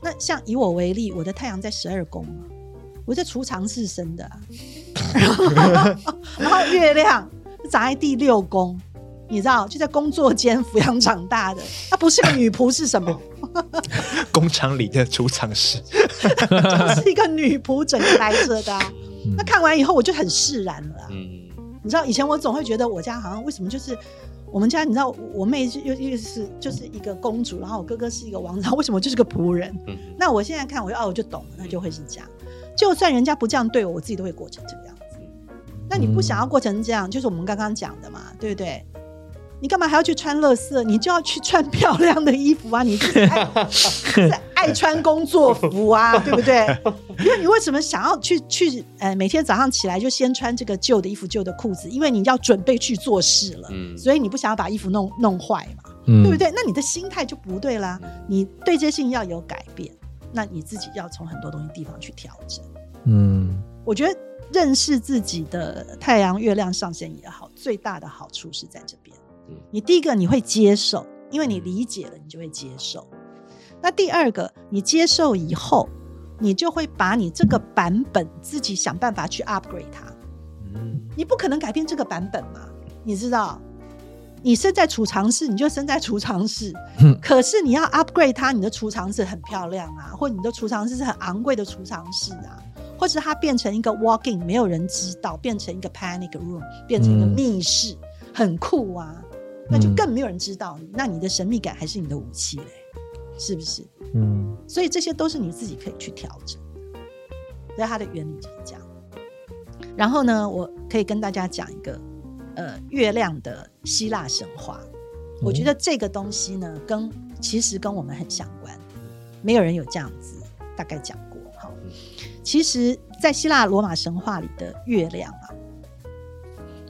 那像以我为例，我的太阳在十二宫啊，我在储藏室生的、啊，然 <laughs> 后然后月亮长在第六宫，你知道，就在工作间抚养长大的，她不是个女仆是什么？<laughs> 工厂里的储藏室，<laughs> 就是一个女仆整个来着的、那看完以后，我就很释然了、啊。嗯你知道，以前我总会觉得我家好像为什么就是我们家，你知道，我妹是又又是就是一个公主，然后我哥哥是一个王子，然后为什么就是个仆人？嗯那我现在看，我就哦，我就懂了，那就会是这样。就算人家不这样对我，我自己都会过成这个样子。那你不想要过成这样，就是我们刚刚讲的嘛，对不对？你干嘛还要去穿乐色？你就要去穿漂亮的衣服啊！你自己爱 <laughs> 是爱穿工作服啊，<laughs> 对不对？因为你为什么想要去去呃每天早上起来就先穿这个旧的衣服、旧的裤子？因为你要准备去做事了，嗯所以你不想要把衣服弄弄坏嘛，嗯对不？对？那你的心态就不对啦，你对这些事情要有改变，那你自己要从很多东西地方去调整。嗯我觉得认识自己的太阳、月亮上升也好，最大的好处是在这边嗯。你第一个你会接受，因为你理解了，你就会接受。那第二个，你接受以后，你就会把你这个版本自己想办法去 upgrade 它。嗯你不可能改变这个版本嘛？你知道，你生在储藏室，你就生在储藏室。嗯可是你要 upgrade 它，你的储藏室很漂亮啊，或你的储藏室是很昂贵的储藏室啊，或者它变成一个 walking，没有人知道，变成一个 panic room，变成一个嗯密室，很酷啊，那就嗯更没有人知道你，那你的神秘感还是你的武器嘞，是不是？嗯所以这些都是你自己可以去调整的，所以它的原理就是这样。然后呢，我可以跟大家讲一个呃月亮的希腊神话，我觉得这个东西呢，跟其实跟我们很相关，没有人有这样子大概讲过哈。其实，在希腊罗马神话里的月亮啊，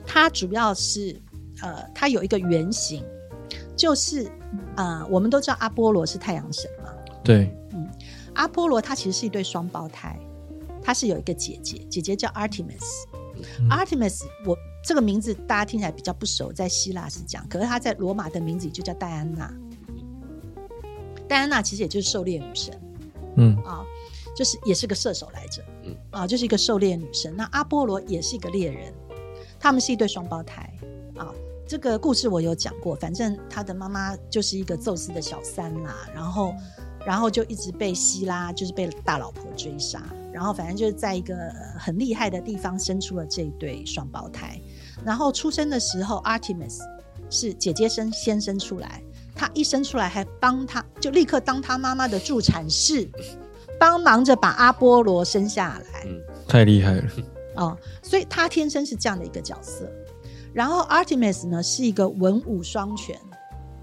它主要是呃，它有一个原型，就是呃，我们都知道阿波罗是太阳神嘛，对，阿波罗他其实是一对双胞胎，他是有一个姐姐，姐姐叫 Artemis。嗯 Artemis，我这个名字大家听起来比较不熟，在希腊是这样，可是她在罗马的名字就叫戴安娜。戴安娜其实也就是狩猎女神嗯啊，就是也是个射手来着嗯，啊，就是一个狩猎女神。那阿波罗也是一个猎人，他们是一对双胞胎啊。这个故事我有讲过，反正他的妈妈就是一个宙斯的小三啦，然后然后就一直被希拉就是被大老婆追杀，然后反正就是在一个呃很厉害的地方生出了这一对双胞胎，然后出生的时候，Artemis 是姐姐生先生出来，她一生出来还帮她就立刻当她妈妈的助产士，<laughs> 帮忙着把阿波罗生下来。嗯太厉害了，哦，所以她天生是这样的一个角色。然后 Artemis 呢是一个文武双全、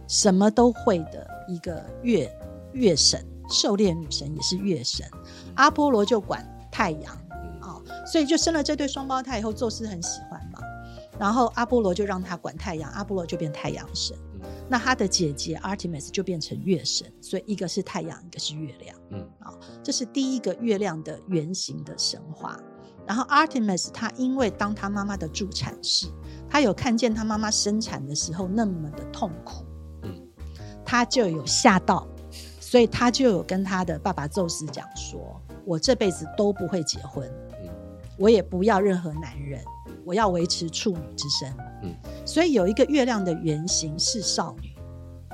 什么都会的一个月月神，狩猎女神也是月神。阿波罗就管太阳啊哦，所以就生了这对双胞胎以后，宙斯很喜欢嘛。然后阿波罗就让他管太阳，阿波罗就变太阳神。那他的姐姐 Artemis 就变成月神，所以一个是太阳，一个是月亮。嗯这是第一个月亮的原型的神话。然后 Artemis 她因为当她妈妈的助产士，她有看见她妈妈生产的时候那么的痛苦，嗯。她就有吓到，所以她就有跟她的爸爸宙斯讲说：“我这辈子都不会结婚，嗯。我也不要任何男人，我要维持处女之身。”嗯。所以有一个月亮的原型是少女。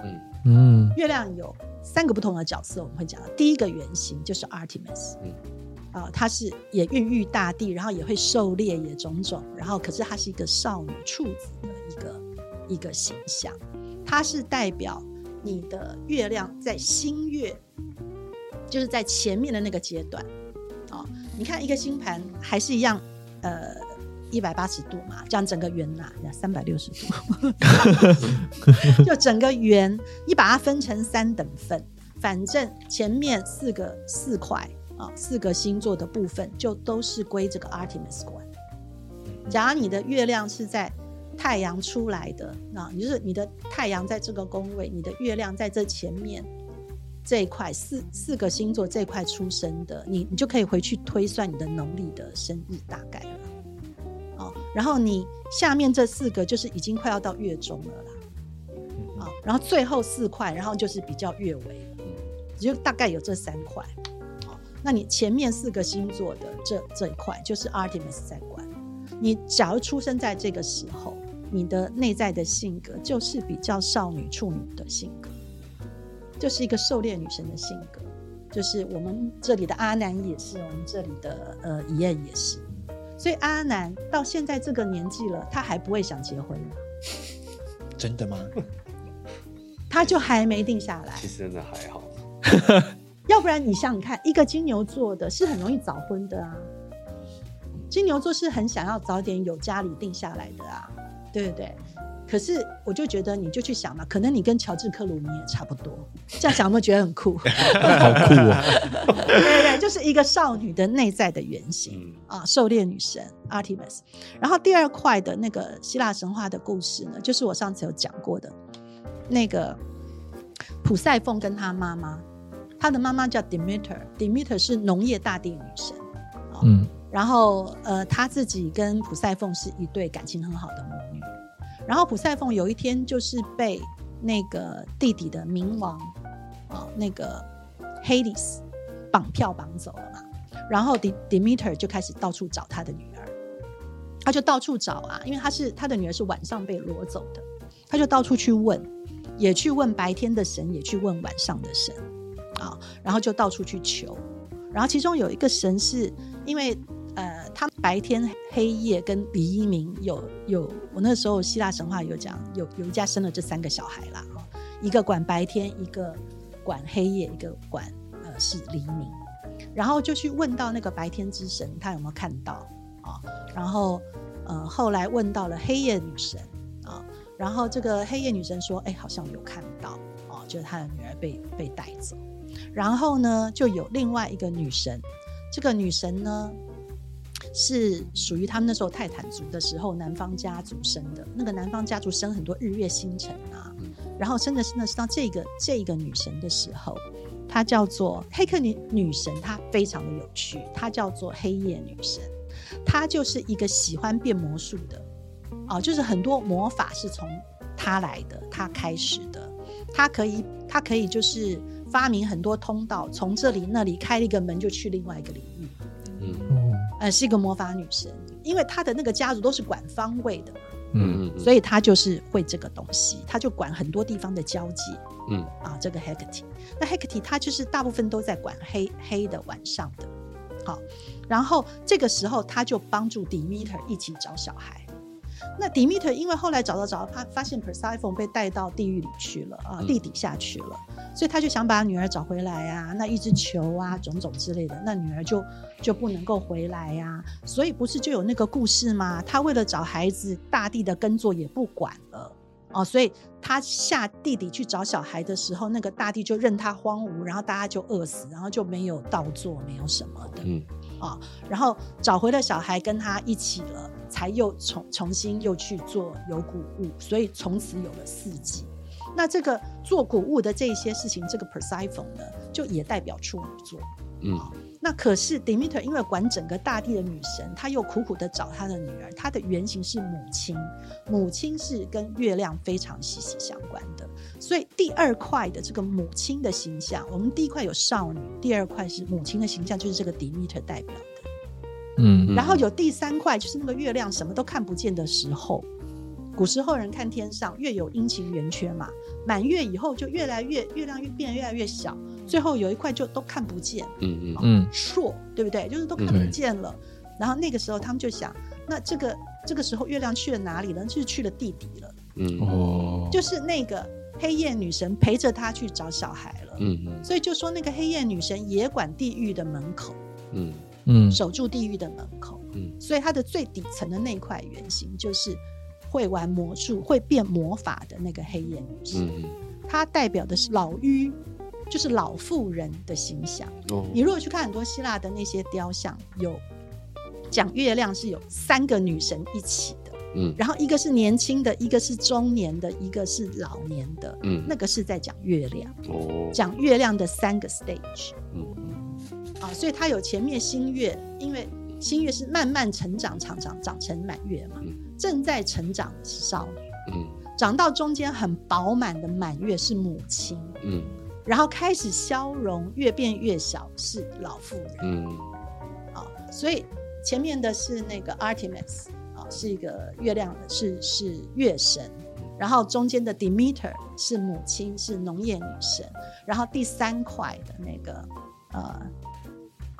嗯。嗯。月亮有三个不同的角色，我们会讲到。第一个原型就是 Artemis，嗯啊、它是也孕育大地，然后也会狩猎，也种种，然后可是它是一个少女处子的一个一个形象，它是代表你的月亮在新月，就是在前面的那个阶段。哦，你看一个星盘还是一样，呃。一百八十度嘛，这样整个圆呐、三百六十度，<laughs> 就整个圆，你把它分成三等份，反正前面四个四块啊，四个星座的部分就都是归这个 Artemis 管。假如你的月亮是在太阳出来的，那你就是你的太阳在这个宫位，你的月亮在这前面这一块四四个星座这一块出生的，你你就可以回去推算你的农历的生日大概了。哦，然后你下面这四个就是已经快要到月中了啦。啊、然后最后四块，然后就是比较月尾了，就大概有这三块。哦，那你前面四个星座的这这一块，就是 Artemis 在管。你假如出生在这个时候，你的内在的性格就是比较少女处女的性格，就是一个狩猎女神的性格。就是我们这里的阿南也是，我们这里的呃伊燕也是。所以阿南到现在这个年纪了，他还不会想结婚吗，真的吗？他就还没定下来其。实真的还好。<laughs> 要不然你想想看，一个金牛座的是很容易早婚的啊。金牛座是很想要早点有家里定下来的啊，对不对？可是我就觉得你就去想嘛，可能你跟乔治克鲁尼也差不多，这样想有没有觉得很酷？<laughs> 好酷啊！对对对，就是一个少女的内在的原型。嗯啊，狩猎女神 Artemis。然后第二块的那个希腊神话的故事呢，就是我上次有讲过的，那个普赛凤跟她妈妈，她的妈妈叫 Demeter，Demeter 是农业大地女神。嗯然后呃，他自己跟普赛凤是一对感情很好的母女。然后普赛凤有一天就是被那个弟弟的冥王啊，那个 Hades 绑票绑走了嘛。然后 De Demeter 就开始到处找他的女儿，他就到处找啊，因为他是他的女儿是晚上被掳走的，他就到处去问，也去问白天的神，也去问晚上的神啊，然后就到处去求。然后其中有一个神是因为呃，他白天黑夜跟黎明有有，我那时候希腊神话有讲，有有一家生了这三个小孩啦，一个管白天，一个管黑夜，一个管呃是黎明。然后就去问到那个白天之神，他有没有看到啊？然后呃，后来问到了黑夜女神啊，然后这个黑夜女神说，哎，好像有看到哦，就是她的女儿被被带走。然后呢，就有另外一个女神，这个女神呢是属于他们那时候泰坦族的时候南方家族生的。那个南方家族生很多日月星辰啊，然后生的生的是到这个这个女神的时候，她叫做黑客女女神，她非常的有趣，她叫做黑夜女神，她就是一个喜欢变魔术的，啊，就是很多魔法是从她来的，她开始的，她可以她可以就是发明很多通道，从这里那里开了一个门就去另外一个领域，嗯。哦，呃，是一个魔法女神，因为她的那个家族都是管方位的嘛，嗯。嗯所以她就是会这个东西，她就管很多地方的交界。嗯。啊，这个 Hecate，那 Hecate 她就是大部分都在管黑黑的晚上的，好，然后这个时候她就帮助 Demeter 一起找小孩。那 Demeter 因为后来找到找到，他发现 Persephone 被带到地狱里去了啊，嗯地底下去了，所以他就想把女儿找回来啊，那一只球啊，种种之类的，那女儿就就不能够回来呀、所以不是就有那个故事吗？他为了找孩子，大地的耕作也不管了。哦，所以他下地底去找小孩的时候，那个大地就任他荒芜，然后大家就饿死，然后就没有稻作，没有什么的嗯啊、然后找回了小孩，跟他一起了，才又重重新又去做有谷物，所以从此有了四季。那这个做谷物的这一些事情，这个 Persephone 呢，就也代表处女座。嗯那可是 Demeter 因为管整个大地的女神，她又苦苦的找她的女儿，她的原型是母亲，母亲是跟月亮非常息息相关的，所以第二块的这个母亲的形象，我们第一块有少女，第二块是母亲的形象，就是这个 Demeter 代表的。嗯然后有第三块，就是那个月亮什么都看不见的时候。古时候人看天上，月有阴晴圆缺嘛，满月以后就越来越月亮越变得越来越小，最后有一块就都看不见，嗯嗯嗯朔，对不对？就是都看不见了。然后那个时候他们就想，那这个这个时候月亮去了哪里呢？就是去了地底了，嗯哦，就是那个黑夜女神陪着他去找小孩了。嗯嗯所以就说那个黑夜女神也管地狱的门口，嗯嗯守住地狱的门口。嗯所以它的最底层的那块圆形就是会玩魔术、会变魔法的那个黑夜女神，嗯它代表的是老妪，就是老妇人的形象。哦。你如果去看很多希腊的那些雕像，有讲月亮是有三个女神一起的，嗯。然后一个是年轻的，一个是中年的，一个是老年的，嗯。那个是在讲月亮，哦。讲月亮的三个 stage 嗯。啊，所以它有前面新月，因为新月是慢慢成长，长长长成满月嘛，嗯正在成长的是少女，嗯。长到中间很饱满的满月是母亲，嗯。然后开始消融，越变越小是老妇人。嗯。啊，所以前面的是那个 Artemis 啊，是一个月亮的，是是月神，然后中间的 Demeter 是母亲，是农业女神，然后第三块的那个呃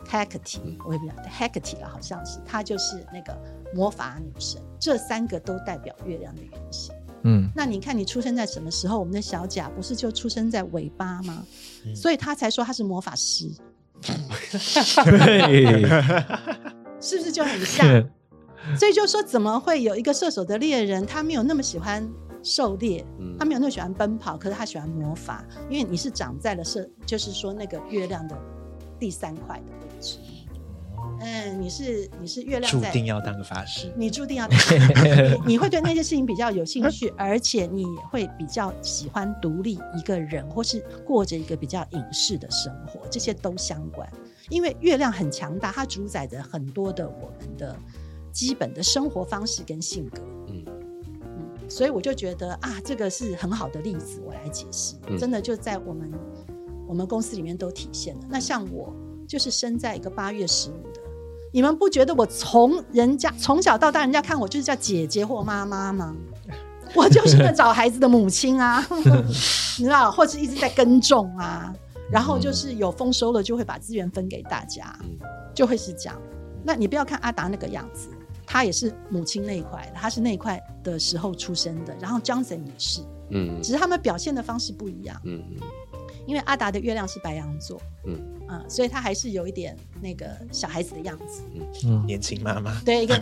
Hecate，我也不晓得 Hecate 了，好像是她就是那个魔法女神，这三个都代表月亮的原型。嗯那你看你出生在什么时候？我们的小甲不是就出生在尾巴吗？嗯所以他才说他是魔法师，对，<laughs> 是不是就很像？所以就说怎么会有一个射手的猎人，他没有那么喜欢狩猎，嗯他没有那么喜欢奔跑，可是他喜欢魔法，因为你是长在了射，就是说那个月亮的第三块的位置。嗯，你是你是月亮注，定要当个法师。<laughs> 你注定要你你会对那些事情比较有兴趣，<laughs> 而且你也会比较喜欢独立一个人，或是过着一个比较隐士的生活，这些都相关。因为月亮很强大，它主宰着很多的我们的基本的生活方式跟性格。嗯嗯，所以我就觉得啊，这个是很好的例子，我来解释，嗯真的就在我们我们公司里面都体现了。那像我就是生在一个八月十五的，你们不觉得我从人家从小到大，人家看我就是叫姐姐或妈妈吗？<laughs> 我就是个找孩子的母亲啊，<laughs> 你知道，或是一直在耕种啊，然后就是有丰收了就会把资源分给大家，嗯就会是这样。那你不要看阿达那个样子，他也是母亲那一块的，他是那一块的时候出生的，然后 Johnson 也是，嗯只是他们表现的方式不一样。嗯因为阿达的月亮是白羊座，嗯。啊、所以他还是有一点那个小孩子的样子。嗯。年轻妈妈，对，一个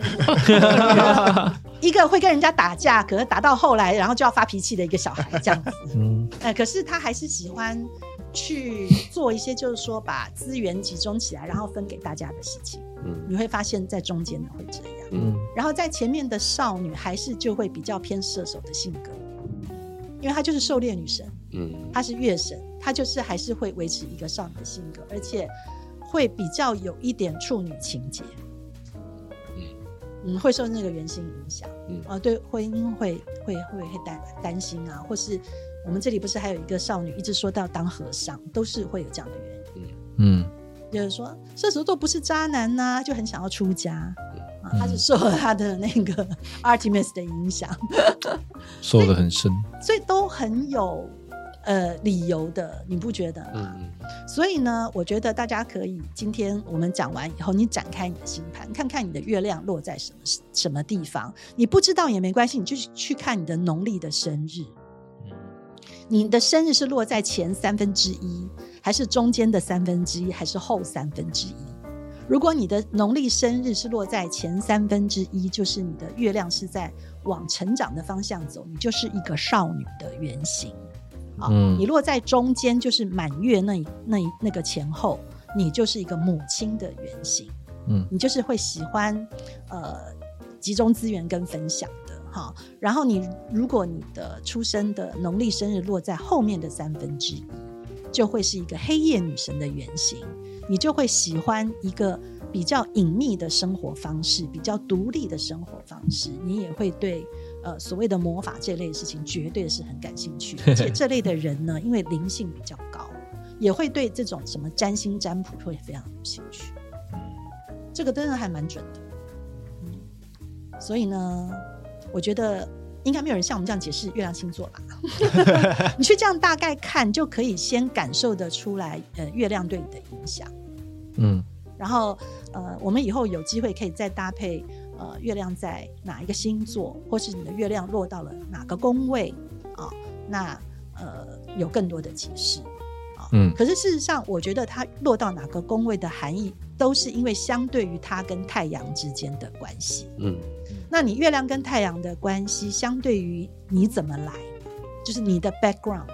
<laughs> 一个会跟人家打架，可是打到后来，然后就要发脾气的一个小孩这样子。嗯。呃，可是他还是喜欢去做一些，就是说把资源集中起来，然后分给大家的事情。嗯。你会发现在中间的会这样，嗯。然后在前面的少女还是就会比较偏射手的性格，因为她就是狩猎女神，嗯。她是月神，她就是还是会维持一个少女的性格，而且会比较有一点处女情节。嗯，会受那个原型影响，嗯。啊，对婚姻会会会会担担心啊，或是我们这里不是还有一个少女一直说到当和尚，都是会有这样的原因，嗯。就是说射手座不是渣男呐、就很想要出家啊，他是嗯受了他的那个 <laughs> Artemis 的影响，受的很深，所以都很有呃理由的，你不觉得吗？嗯所以呢，我觉得大家可以今天我们讲完以后，你展开你的星盘，看看你的月亮落在什么什么地方。你不知道也没关系，你就去看你的农历的生日。你的生日是落在前三分之一，还是中间的三分之一，还是后三分之一？如果你的农历生日是落在前三分之一，就是你的月亮是在往成长的方向走，你就是一个少女的原型。啊，嗯你落在中间就是满月那那那个前后，你就是一个母亲的原型，嗯你就是会喜欢呃集中资源跟分享的哈。然后你如果你的出生的农历生日落在后面的三分之一，就会是一个黑夜女神的原型，你就会喜欢一个比较隐秘的生活方式，比较独立的生活方式。你也会对呃所谓的魔法这类事情，绝对是很感兴趣。而且这类的人呢，因为灵性比较高，也会对这种什么占星占卜会非常有兴趣。这个真的还蛮准的。所以呢，我觉得应该没有人像我们这样解释月亮星座吧？<laughs> 你去这样大概看，就可以先感受得出来，呃，月亮对你的影响。嗯，然后，呃，我们以后有机会可以再搭配，呃，月亮在哪一个星座，或是你的月亮落到了哪个宫位啊？那呃，有更多的解释啊。嗯可是事实上，我觉得它落到哪个宫位的含义，都是因为相对于它跟太阳之间的关系。嗯那你月亮跟太阳的关系，相对于你怎么来，就是你的 background，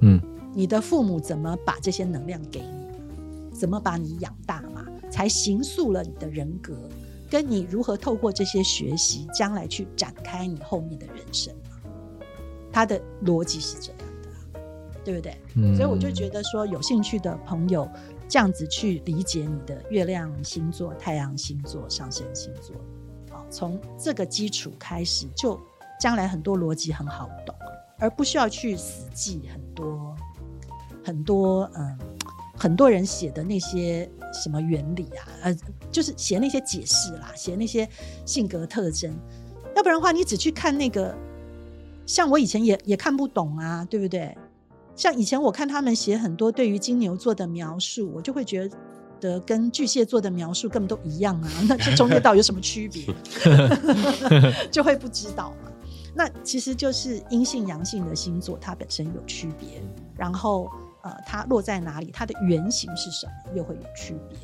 嗯。你的父母怎么把这些能量给你，怎么把你养大嘛，才形塑了你的人格，跟你如何透过这些学习，将来去展开你后面的人生嘛。它的逻辑是这样的啊、对不对？嗯，所以我就觉得说，有兴趣的朋友这样子去理解你的月亮星座、太阳星座、上升星座，啊，从这个基础开始，就将来很多逻辑很好懂，而不需要去死记很多很多嗯很多人写的那些什么原理啊，呃，就是写那些解释啦，写那些性格特征，要不然的话，你只去看那个，像我以前也也看不懂啊，对不对？像以前我看他们写很多对于金牛座的描述，我就会觉得跟巨蟹座的描述根本都一样啊，那这中间到底有什么区别？<laughs> 就会不知道嘛。那其实就是阴性阳性的星座，它本身有区别，然后呃，它落在哪里，它的原型是什么，又会有区别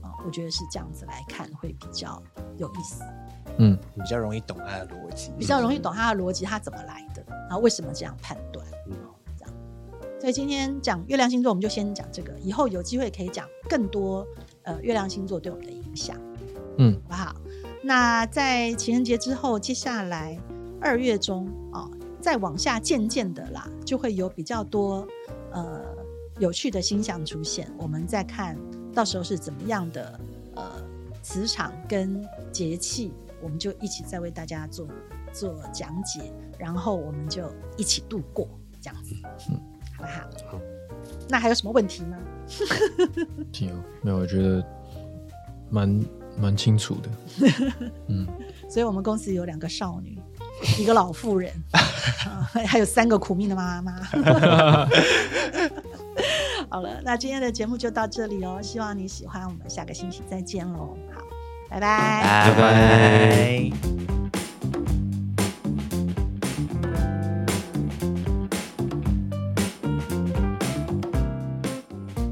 啊、我觉得是这样子来看会比较有意思。嗯比较容易懂它的逻辑，比较容易懂它的逻辑，它怎么来的，然后为什么这样判断。所以今天讲月亮星座，我们就先讲这个，以后有机会可以讲更多呃月亮星座对我们的影响，嗯。好不好？那在情人节之后，接下来二月中啊、再往下渐渐的啦，就会有比较多呃有趣的星象出现，我们再看到时候是怎么样的呃磁场跟节气，我们就一起再为大家做做讲解，然后我们就一起度过这样子，好不好？好那还有什么问题吗？<laughs> 有没有？我觉得蛮蛮清楚的。<laughs> 嗯，所以我们公司有两个少女，一个老妇人，<laughs> 啊还有三个苦命的妈妈。好了，那今天的节目就到这里哦，希望你喜欢，我们下个星期再见喽。好，拜拜。拜拜。